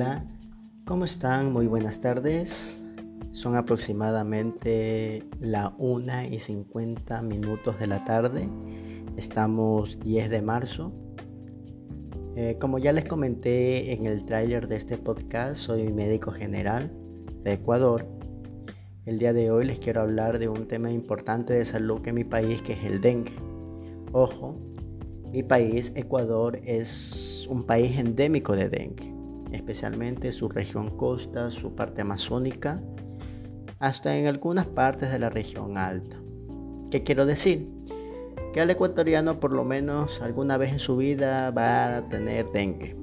Hola, ¿cómo están? Muy buenas tardes. Son aproximadamente la 1 y 50 minutos de la tarde. Estamos 10 de marzo. Eh, como ya les comenté en el tráiler de este podcast, soy médico general de Ecuador. El día de hoy les quiero hablar de un tema importante de salud en mi país, que es el dengue. Ojo, mi país, Ecuador, es un país endémico de dengue, especialmente su región costa, su parte amazónica, hasta en algunas partes de la región alta. ¿Qué quiero decir? Que al ecuatoriano por lo menos alguna vez en su vida va a tener dengue.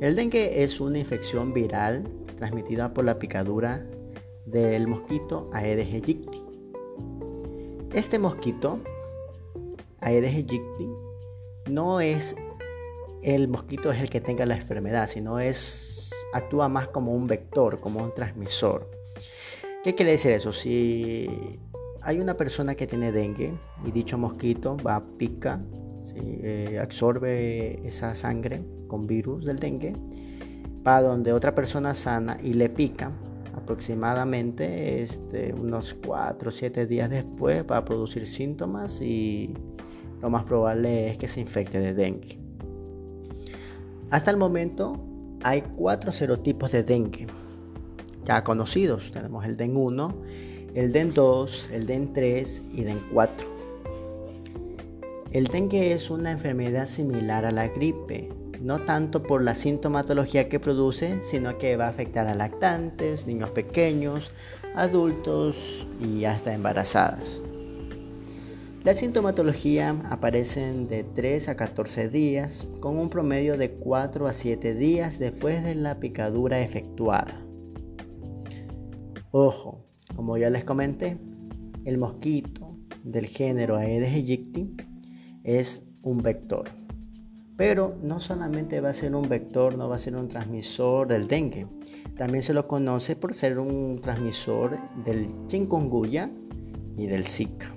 El dengue es una infección viral transmitida por la picadura del mosquito Aedes aegypti. Este mosquito Aedes aegypti no es el mosquito es el que tenga la enfermedad, sino es actúa más como un vector, como un transmisor. ¿Qué quiere decir eso? Si hay una persona que tiene dengue y dicho mosquito va, pica, eh, absorbe esa sangre con virus del dengue, va donde otra persona sana y le pica, aproximadamente este, unos 4 o 7 días después va a producir síntomas y lo más probable es que se infecte de dengue. Hasta el momento hay cuatro serotipos de dengue ya conocidos. Tenemos el DEN 1, el DEN 2, el DEN 3 y DEN 4. El dengue es una enfermedad similar a la gripe, no tanto por la sintomatología que produce, sino que va a afectar a lactantes, niños pequeños, adultos y hasta embarazadas. La sintomatología aparecen de 3 a 14 días, con un promedio de 4 a 7 días después de la picadura efectuada. Ojo, como ya les comenté, el mosquito del género Aedes aegypti es un vector. Pero no solamente va a ser un vector, no va a ser un transmisor del dengue. También se lo conoce por ser un transmisor del chikungunya y del Zika.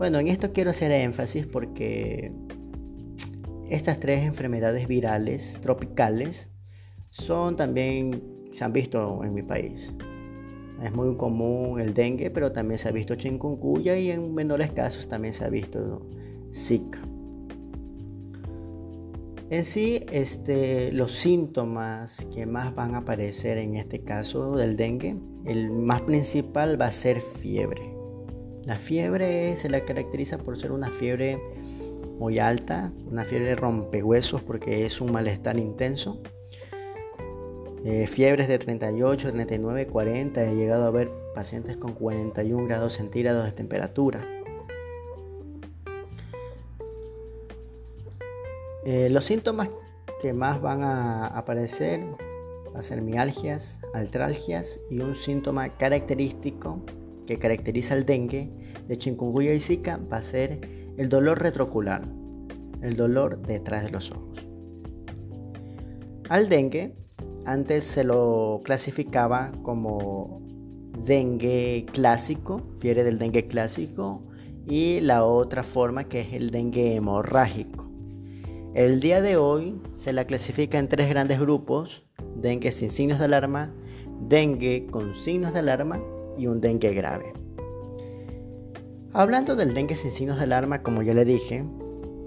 Bueno, en esto quiero hacer énfasis porque estas tres enfermedades virales tropicales son también, se han visto en mi país. Es muy común el dengue, pero también se ha visto chikungunya y en menores casos también se ha visto Zika. En sí, este, los síntomas que más van a aparecer en este caso del dengue, el más principal va a ser fiebre. La fiebre se la caracteriza por ser una fiebre muy alta, una fiebre rompehuesos porque es un malestar intenso. Eh, fiebres de 38, 39, 40, he llegado a ver pacientes con 41 grados centígrados de temperatura. Eh, los síntomas que más van a aparecer van a ser mialgias, altralgias y un síntoma característico que caracteriza el dengue de chikungunya y zika va a ser el dolor retrocular, el dolor detrás de los ojos. Al dengue antes se lo clasificaba como dengue clásico, fiebre del dengue clásico, y la otra forma que es el dengue hemorrágico. El día de hoy se la clasifica en tres grandes grupos, dengue sin signos de alarma, dengue con signos de alarma y un dengue grave. Hablando del dengue sin signos de alarma, como ya le dije,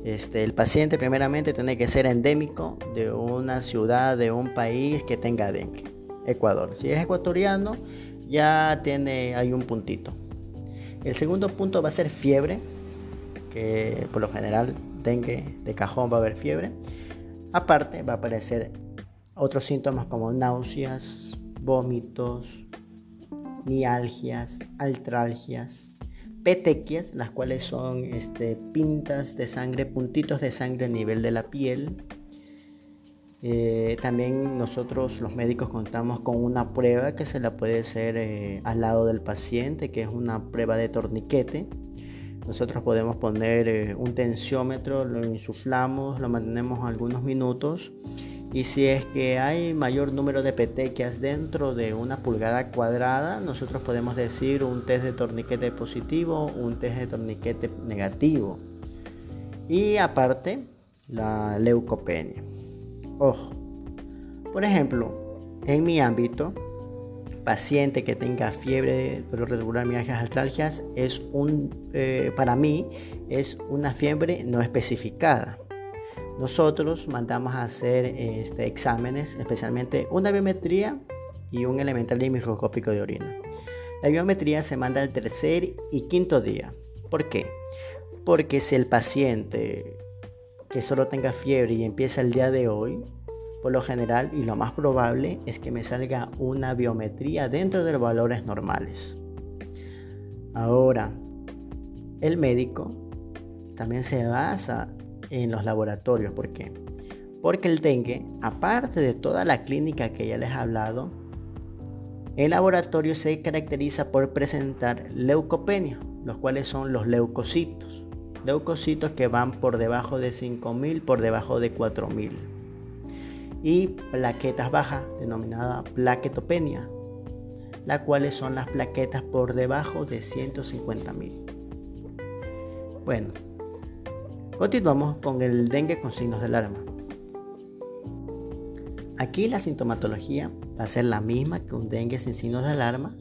este, el paciente primeramente tiene que ser endémico de una ciudad, de un país que tenga dengue. Ecuador. Si es ecuatoriano, ya tiene hay un puntito. El segundo punto va a ser fiebre, que por lo general dengue de cajón va a haber fiebre. Aparte va a aparecer otros síntomas como náuseas, vómitos, mialgias, altralgias, petequias, las cuales son este, pintas de sangre, puntitos de sangre a nivel de la piel. Eh, también nosotros los médicos contamos con una prueba que se la puede hacer eh, al lado del paciente, que es una prueba de torniquete. Nosotros podemos poner eh, un tensiómetro, lo insuflamos, lo mantenemos algunos minutos y si es que hay mayor número de petequias dentro de una pulgada cuadrada, nosotros podemos decir un test de torniquete positivo, un test de torniquete negativo. Y aparte, la leucopenia. Ojo, Por ejemplo, en mi ámbito, paciente que tenga fiebre, dolor regular, mialgias, artralgias, es un, eh, para mí es una fiebre no especificada. Nosotros mandamos a hacer este, exámenes, especialmente una biometría y un elemental microscópico de orina. La biometría se manda el tercer y quinto día. ¿Por qué? Porque si el paciente que solo tenga fiebre y empieza el día de hoy, por lo general y lo más probable es que me salga una biometría dentro de los valores normales. Ahora, el médico también se basa en los laboratorios. ¿Por qué? Porque el dengue, aparte de toda la clínica que ya les he hablado, el laboratorio se caracteriza por presentar leucopenia, los cuales son los leucocitos. Leucocitos que van por debajo de 5000, por debajo de 4000. Y plaquetas bajas, denominada plaquetopenia, las cuales son las plaquetas por debajo de 150.000. Bueno, continuamos con el dengue con signos de alarma. Aquí la sintomatología va a ser la misma que un dengue sin signos de alarma,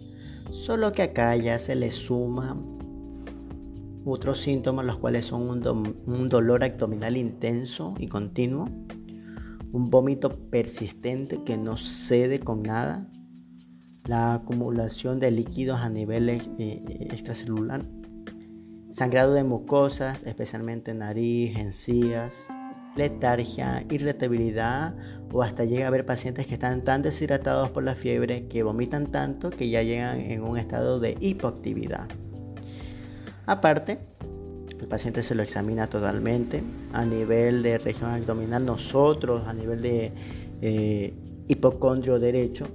solo que acá ya se le suma otros síntomas, los cuales son un, dolor abdominal intenso y continuo, un vómito persistente que no cede con nada, la acumulación de líquidos a nivel eh, extracelular, sangrado de mucosas, especialmente nariz, encías, letargia, irritabilidad o hasta llega a haber pacientes que están tan deshidratados por la fiebre que vomitan tanto que ya llegan en un estado de hipoactividad. Aparte, el paciente se lo examina totalmente a nivel de región abdominal. Nosotros a nivel de eh, hipocondrio derecho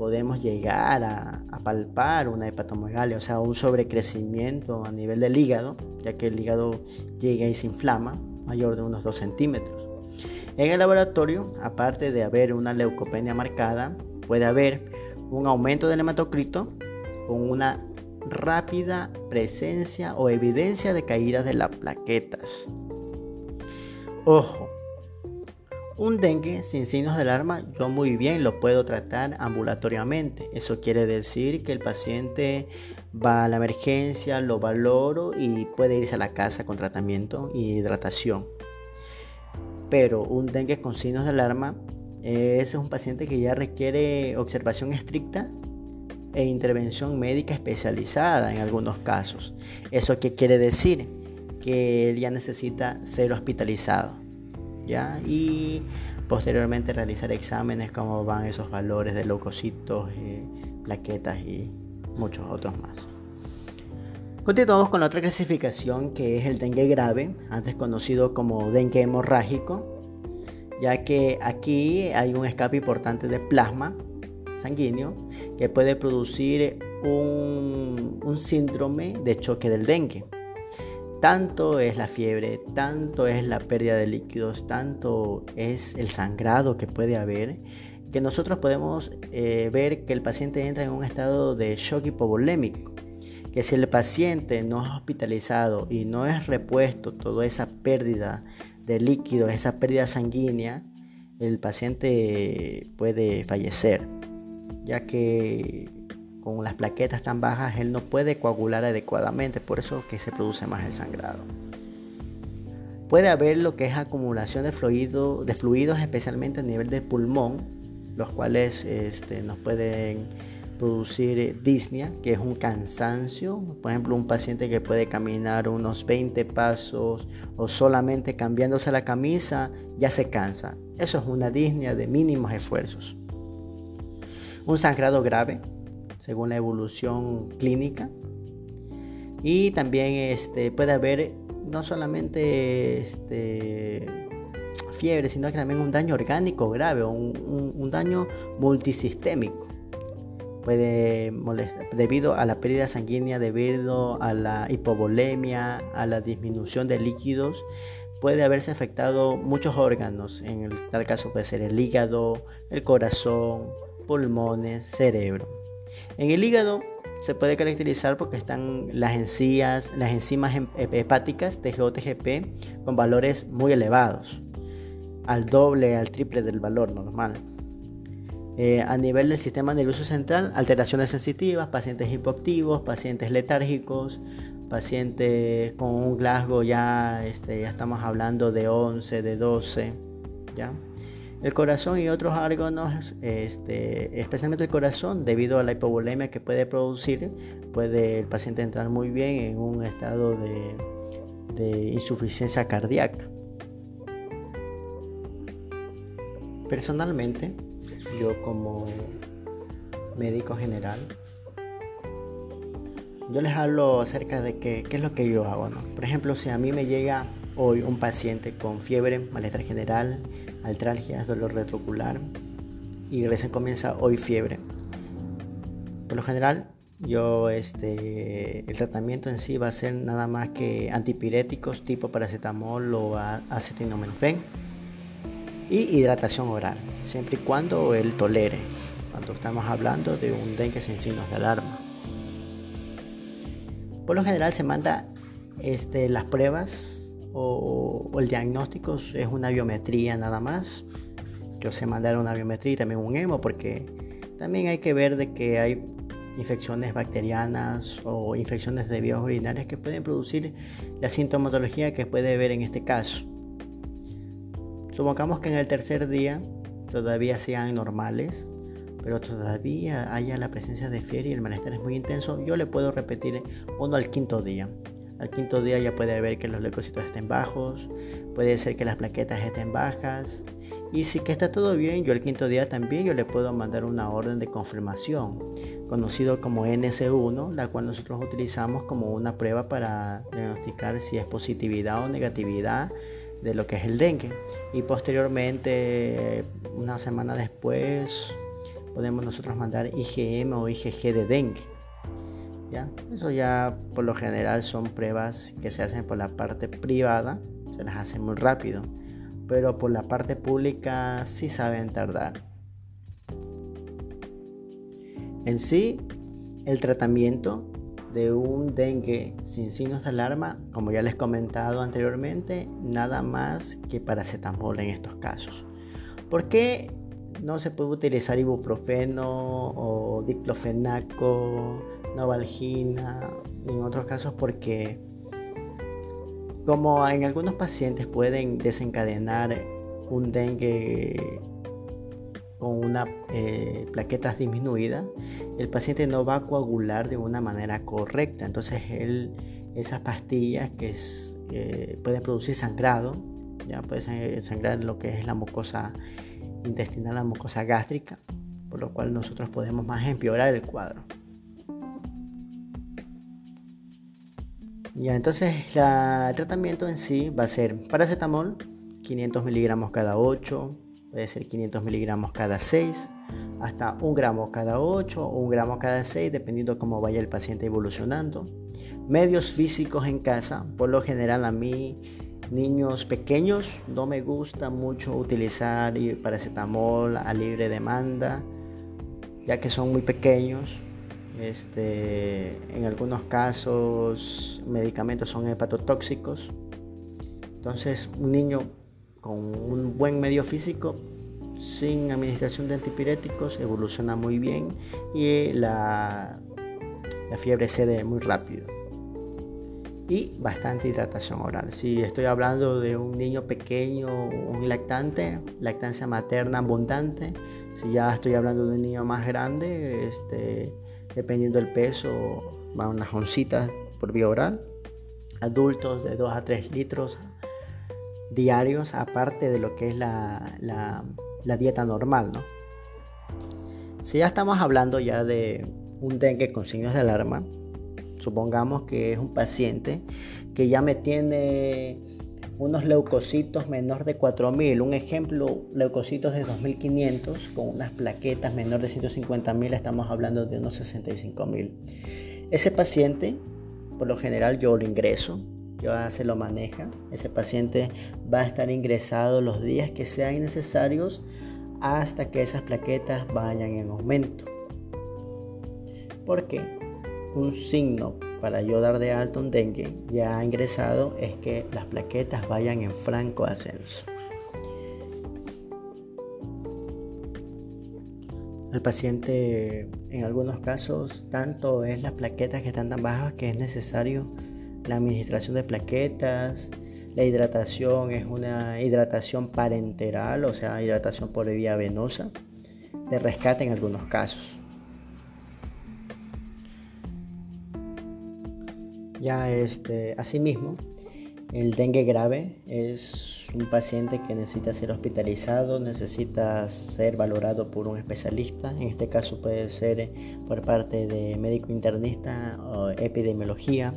podemos llegar a, palpar una hepatomegalia, o sea, un sobrecrecimiento a nivel del hígado, ya que el hígado llega y se inflama mayor de unos 2 centímetros. En el laboratorio, aparte de haber una leucopenia marcada, puede haber un aumento del hematocrito con una rápida presencia o evidencia de caídas de las plaquetas. Ojo, un dengue sin signos de alarma yo muy bien lo puedo tratar ambulatoriamente. Eso quiere decir que el paciente va a la emergencia, lo valoro y puede irse a la casa con tratamiento y hidratación. Pero un dengue con signos de alarma es un paciente que ya requiere observación estricta e intervención médica especializada en algunos casos. ¿Eso qué quiere decir? Que ya necesita ser hospitalizado. ¿Ya? Y posteriormente realizar exámenes como van esos valores de leucocitos, eh, plaquetas y muchos otros más. Continuamos con otra clasificación que es el dengue grave, antes conocido como dengue hemorrágico, ya que aquí hay un escape importante de plasma sanguíneo que puede producir un síndrome de choque del dengue. Tanto es la fiebre, tanto es la pérdida de líquidos, tanto es el sangrado que puede haber, que nosotros podemos eh, ver que el paciente entra en un estado de shock hipovolémico, que si el paciente no es hospitalizado y no es repuesto toda esa pérdida de líquidos, esa pérdida sanguínea, el paciente puede fallecer, ya que con las plaquetas tan bajas él no puede coagular adecuadamente, por eso que se produce más el sangrado. Puede haber lo que es acumulación de, fluido, de fluidos, especialmente a nivel del pulmón, los cuales este, nos pueden producir disnea, que es un cansancio. Por ejemplo, un paciente que puede caminar unos 20 pasos o solamente cambiándose la camisa ya se cansa. Eso es una disnea de mínimos esfuerzos. Un sangrado grave, según la evolución clínica. Y también este, puede haber no solamente este, fiebre, sino que también un daño orgánico grave, un, un, daño multisistémico. Puede molestar debido a la pérdida sanguínea, debido a la hipovolemia, a la disminución de líquidos, puede haberse afectado muchos órganos. En el tal caso puede ser el hígado, el corazón, pulmones, cerebro. En el hígado se puede caracterizar porque están las encías, las enzimas hepáticas TGO-TGP con valores muy elevados al doble, al triple del valor normal. Eh, a nivel del sistema nervioso central, alteraciones sensitivas, pacientes hipoactivos, pacientes letárgicos, pacientes con un Glasgow ya, este, ya estamos hablando de 11, de 12, ¿ya? El corazón y otros órganos, este, especialmente el corazón, debido a la hipovolemia que puede producir, puede el paciente entrar muy bien en un estado de, de insuficiencia cardíaca. Personalmente, yo como médico general, yo les hablo acerca de qué, qué es lo que yo hago. Por ejemplo, si a mí me llega hoy un paciente con fiebre, malestar general, altralgias, dolor retrocular y recién comienza hoy fiebre. Por lo general, yo este el tratamiento en sí va a ser nada más que antipiréticos tipo paracetamol o acetaminofén y hidratación oral, siempre y cuando él tolere, cuando estamos hablando de un dengue sin signos de alarma. Por lo general se manda este, las pruebas o, el diagnóstico es una biometría nada más. Que se mandar una biometría y también un hemo porque también hay que ver de que hay infecciones bacterianas o infecciones de vías urinarias que pueden producir la sintomatología que puede ver en este caso. Supongamos que en el tercer día todavía sean normales, pero todavía haya la presencia de fiebre y el malestar es muy intenso, yo le puedo repetir uno al quinto día. Al quinto día ya puede ver que los leucocitos estén bajos, puede ser que las plaquetas estén bajas. Y si que está todo bien, yo el quinto día también yo le puedo mandar una orden de confirmación, conocido como NC1, la cual nosotros utilizamos como una prueba para diagnosticar si es positividad o negatividad de lo que es el dengue. Y posteriormente, una semana después, podemos nosotros mandar IgM o IgG de dengue. Eso ya por lo general son pruebas que se hacen por la parte privada, se las hace muy rápido, pero por la parte pública sí saben tardar. En sí, el tratamiento de un dengue sin signos de alarma, como ya les he comentado anteriormente, nada más que paracetamol en estos casos. ¿Por qué no se puede utilizar ibuprofeno o diclofenaco novalgina, en otros casos porque como en algunos pacientes pueden desencadenar un dengue con una eh, plaquetas disminuida, el paciente no va a coagular de una manera correcta. Entonces él, esas pastillas que eh, pueden producir sangrado, ya puede sangrar lo que es la mucosa intestinal, la mucosa gástrica, por lo cual nosotros podemos más empeorar el cuadro. Ya, entonces el tratamiento en sí va a ser paracetamol, 500 miligramos cada 8, puede ser 500 miligramos cada 6, hasta 1 gramo cada 8 o 1 gramo cada 6, dependiendo cómo vaya el paciente evolucionando. Medios físicos en casa, por lo general a mí, niños pequeños, no me gusta mucho utilizar paracetamol a libre demanda, ya que son muy pequeños este, en algunos casos medicamentos son hepatotóxicos. Entonces un niño con un buen medio físico sin administración de antipiréticos evoluciona muy bien y la, la fiebre cede muy rápido. Y bastante hidratación oral. Si estoy hablando de un niño pequeño, un lactante, lactancia materna abundante, si ya estoy hablando de un niño más grande, este, dependiendo del peso, van unas oncitas por vía oral. Adultos de 2 a 3 litros diarios, aparte de lo que es la, la, dieta normal, ¿no? Si ya estamos hablando ya de un dengue con signos de alarma, supongamos que es un paciente que ya me tiene unos leucocitos menor de 4000. Un ejemplo, leucocitos de 2500 con unas plaquetas menor de 150.000, estamos hablando de unos 65.000. Ese paciente, por lo general, yo lo ingreso, yo se lo maneja. Ese paciente va a estar ingresado los días que sean necesarios hasta que esas plaquetas vayan en aumento. ¿Por qué? Un signo para yo dar de alto un dengue ya ingresado es que las plaquetas vayan en franco ascenso. al paciente en algunos casos tanto es las plaquetas que están tan bajas que es necesario la administración de plaquetas. La hidratación es una hidratación parenteral, o sea, hidratación por vía venosa, de rescate en algunos casos. Ya este, asimismo, el dengue grave es un paciente que necesita ser hospitalizado, necesita ser valorado por un especialista. En este caso puede ser por parte de médico internista o epidemiología.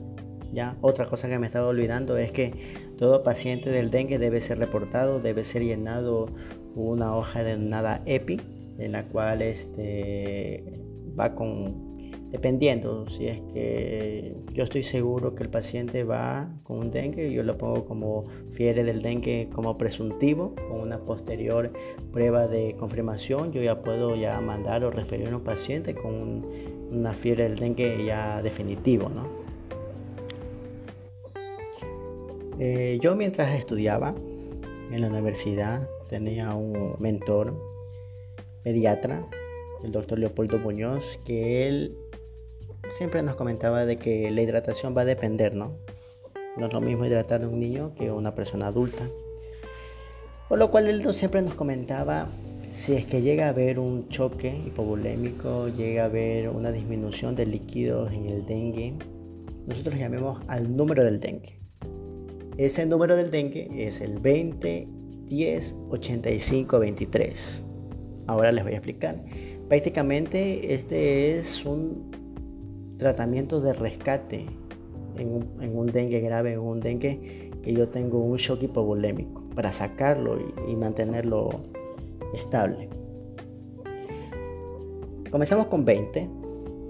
Ya, otra cosa que me estaba olvidando es que todo paciente del dengue debe ser reportado, debe ser llenado una hoja de nada EPI, en la cual este, va con Dependiendo, si es que yo estoy seguro que el paciente va con un dengue, yo lo pongo como fiebre del dengue como presuntivo, con una posterior prueba de confirmación, yo ya puedo ya mandar o referir a un paciente con una fiebre del dengue ya definitivo, ¿no? Eh, yo mientras estudiaba en la universidad tenía un mentor pediatra, el doctor Leopoldo Muñoz, que él siempre nos comentaba de que la hidratación va a depender, ¿no? No es lo mismo hidratar a un niño que a una persona adulta. Por lo cual él siempre nos comentaba si es que llega a haber un choque hipovolémico, llega a haber una disminución de líquidos en el dengue, nosotros llamemos al número del dengue. Ese número del dengue es el 20 10 85 23. Ahora les voy a explicar. Prácticamente este es un tratamiento de rescate en un, dengue grave, en un dengue que yo tengo un shock hipovolémico para sacarlo y, mantenerlo estable. Comenzamos con 20,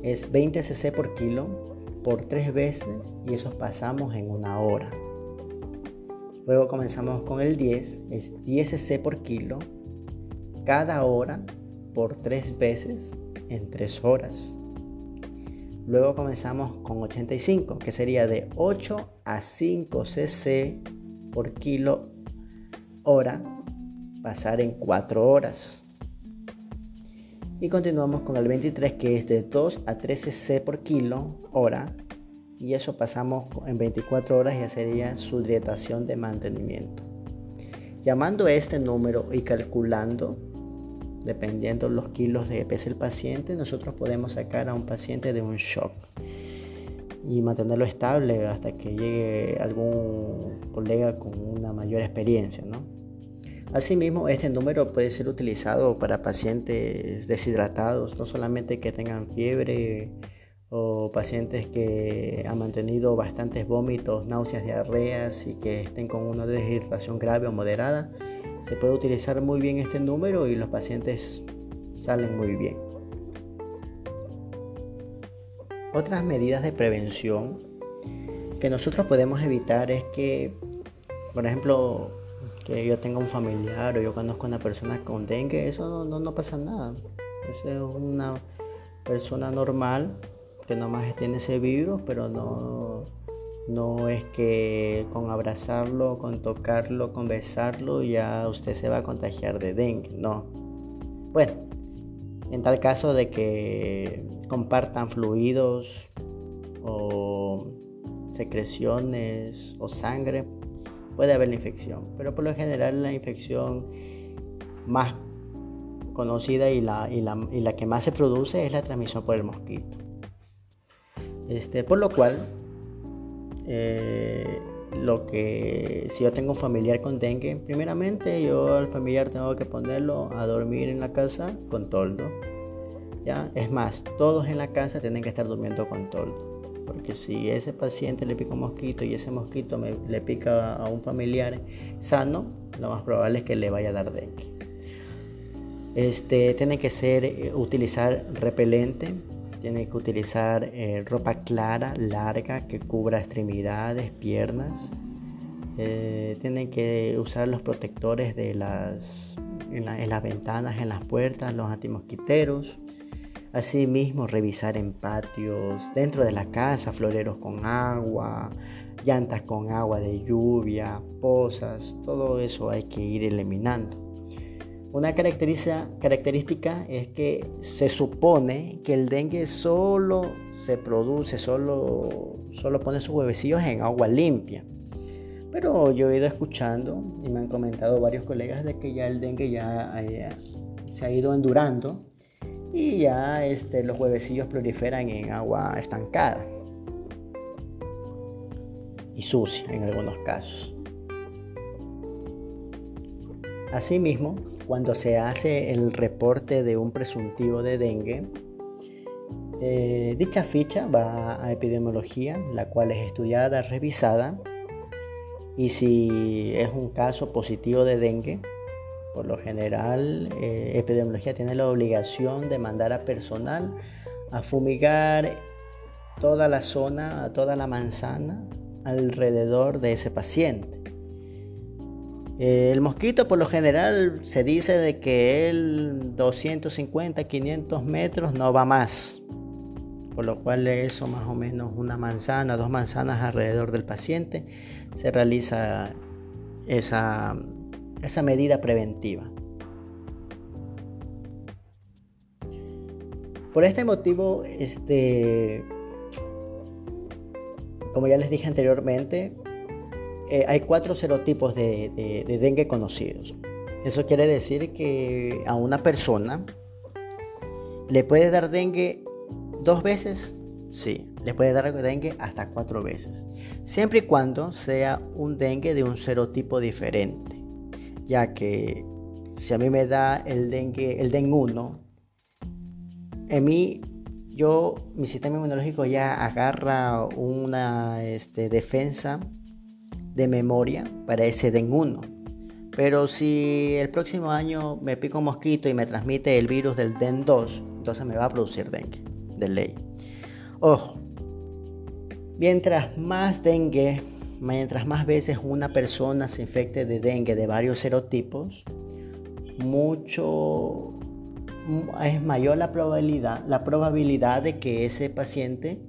es 20 cc por kilo por tres veces y eso pasamos en una hora. Luego comenzamos con el 10, es 10 cc por kilo cada hora por tres veces en tres horas. Luego comenzamos con 85, que sería de 8 a 5 cc por kilo hora, pasar en 4 horas. Y continuamos con el 23, que es de 2 a 13 cc por kilo hora, y eso pasamos en 24 horas, ya sería su hidratación de mantenimiento. Llamando a este número y calculando dependiendo los kilos de que pese el paciente, nosotros podemos sacar a un paciente de un shock y mantenerlo estable hasta que llegue algún colega con una mayor experiencia. ¿no? Asimismo, este número puede ser utilizado para pacientes deshidratados, no solamente que tengan fiebre o pacientes que han mantenido bastantes vómitos, náuseas, diarreas y que estén con una deshidratación grave o moderada, se puede utilizar muy bien este número y los pacientes salen muy bien. Otras medidas de prevención que nosotros podemos evitar es que, por ejemplo, que yo tenga un familiar o yo conozco a una persona con dengue, eso no, pasa nada. Eso es una persona normal que nomás tiene ese virus, pero no, no es que con abrazarlo, con tocarlo, con besarlo ya usted se va a contagiar de dengue, no. Bueno, en tal caso de que compartan fluidos o secreciones o sangre, puede haber la infección. Pero por lo general la infección más conocida y la, y la, que más se produce es la transmisión por el mosquito. Este, por lo cual eh, lo que si yo tengo un familiar con dengue, primeramente yo al familiar tengo que ponerlo a dormir en la casa con toldo. ¿ya? Es más, todos en la casa tienen que estar durmiendo con toldo. Porque si ese paciente le pica un mosquito y ese mosquito le pica a un familiar sano, lo más probable es que le vaya a dar dengue. Este, tiene que ser eh, utilizar repelente tiene que utilizar eh, ropa clara, larga, que cubra extremidades, piernas. Eh, tienen que usar los protectores de las, en, las ventanas, en las puertas, los antimosquiteros. Asimismo, revisar en patios, dentro de la casa, floreros con agua, llantas con agua de lluvia, pozas, todo eso hay que ir eliminando. Una característica, es que se supone que el dengue solo se produce, solo, solo pone sus huevecillos en agua limpia. Pero yo he ido escuchando y me han comentado varios colegas de que ya el dengue ya, eh, se ha ido endurando y ya este, los huevecillos proliferan en agua estancada y sucia en algunos casos. Asimismo, cuando se hace el reporte de un presuntivo de dengue, eh, dicha ficha va a epidemiología, la cual es estudiada, revisada, y si es un caso positivo de dengue, por lo general, eh, epidemiología tiene la obligación de mandar a personal a fumigar toda la zona, toda la manzana alrededor de ese paciente. Eh, el mosquito por lo general se dice de que él 250, 500 metros no va más. Por lo cual eso más o menos una manzana, dos manzanas alrededor del paciente se realiza esa, esa medida preventiva. Por este motivo, este, como ya les dije anteriormente, eh, hay cuatro serotipos de, de, dengue conocidos. Eso quiere decir que a una persona le puede dar dengue dos veces, sí, le puede dar dengue hasta cuatro veces, siempre y cuando sea un dengue de un serotipo diferente, ya que si a mí me da el dengue, el dengue 1, en mí yo, mi sistema inmunológico ya agarra una este, defensa de memoria para ese dengue 1. Pero si el próximo año me pico un mosquito y me transmite el virus del DEN 2, entonces me va a producir dengue, de ley. Ojo, mientras más dengue, mientras más veces una persona se infecte de dengue de varios serotipos, mucho es mayor la probabilidad, la probabilidad de que ese paciente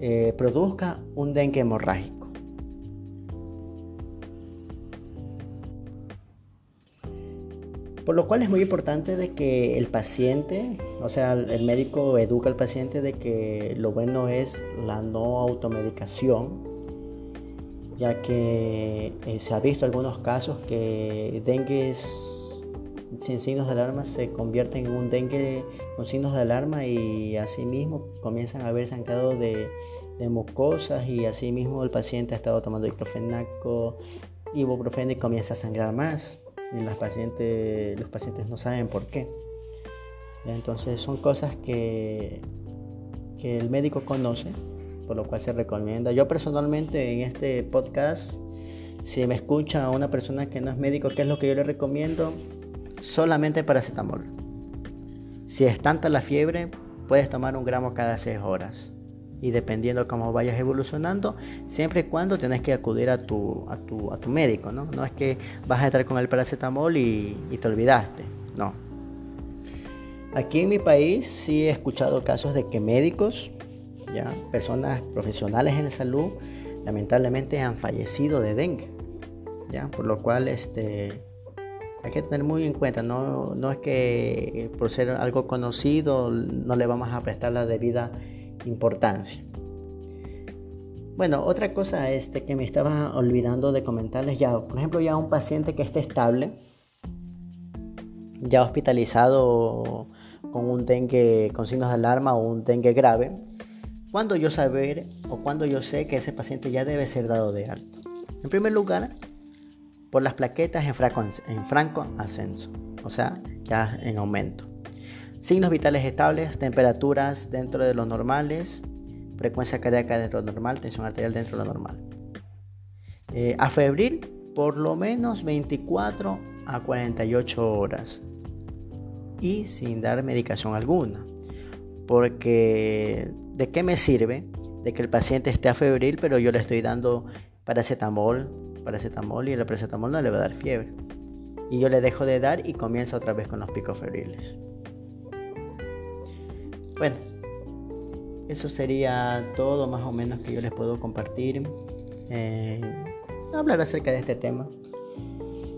eh, produzca un dengue hemorrágico. Por lo cual es muy importante de que el paciente, o sea, el médico educa al paciente de que lo bueno es la no automedicación, ya que eh, se ha visto algunos casos que dengue sin signos de alarma se convierten en un dengue con signos de alarma y asimismo comienzan a haber sangrado de, de mucosas y asimismo el paciente ha estado tomando diclofenaco, ibuprofeno y comienza a sangrar más y las pacientes, los pacientes no saben por qué. Entonces son cosas que, que el médico conoce, por lo cual se recomienda. Yo personalmente en este podcast, si me escucha una persona que no es médico, ¿qué es lo que yo le recomiendo? Solamente paracetamol. Si es tanta la fiebre, puedes tomar un gramo cada 6 horas y dependiendo cómo vayas evolucionando, siempre y cuando tienes que acudir a tu, a tu, a tu médico, ¿no? No es que vas a estar con el paracetamol y, y te olvidaste, no. Aquí en mi país sí he escuchado casos de que médicos, ya, personas profesionales en salud, lamentablemente han fallecido de dengue, ya, por lo cual este, hay que tener muy en cuenta, no, no es que por ser algo conocido no le vamos a prestar la debida importancia. Bueno, otra cosa este, que me estaba olvidando de comentarles ya, por ejemplo, ya un paciente que esté estable, ya hospitalizado con un dengue con signos de alarma o un dengue grave, cuando yo saber o cuando yo sé que ese paciente ya debe ser dado de alta. En primer lugar, por las plaquetas en franco ascenso, o sea, ya en aumento. Signos vitales estables, temperaturas dentro de los normales, frecuencia cardíaca dentro de lo normal, tensión arterial dentro de lo normal. Eh, a febril, por lo menos 24 a 48 horas y sin dar medicación alguna. Porque, ¿de qué me sirve de que el paciente esté a febril, pero yo le estoy dando paracetamol, paracetamol y el paracetamol no le va a dar fiebre? Y yo le dejo de dar y comienza otra vez con los picos febriles. Bueno, eso sería todo más o menos que yo les puedo compartir. Eh, hablar acerca de este tema.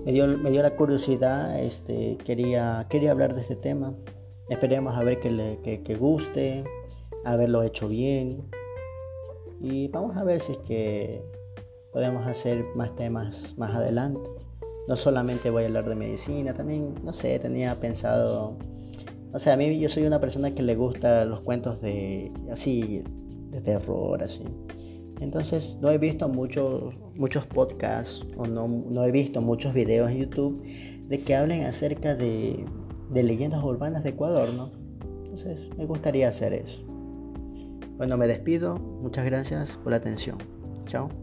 me dio, me dio la curiosidad, este, quería, quería hablar de este tema. Esperemos a ver que le que, guste, haberlo hecho bien. Y vamos a ver si es que podemos hacer más temas más adelante. No solamente voy a hablar de medicina, también, no sé, tenía pensado, o sea, a mí yo soy una persona que le gusta los cuentos de, así, de terror, así. Entonces no he visto muchos, muchos podcasts o no, no, he visto muchos videos en YouTube de que hablen acerca de, de leyendas urbanas de Ecuador, ¿no? Entonces me gustaría hacer eso. Bueno, me despido. Muchas gracias por la atención. Chao.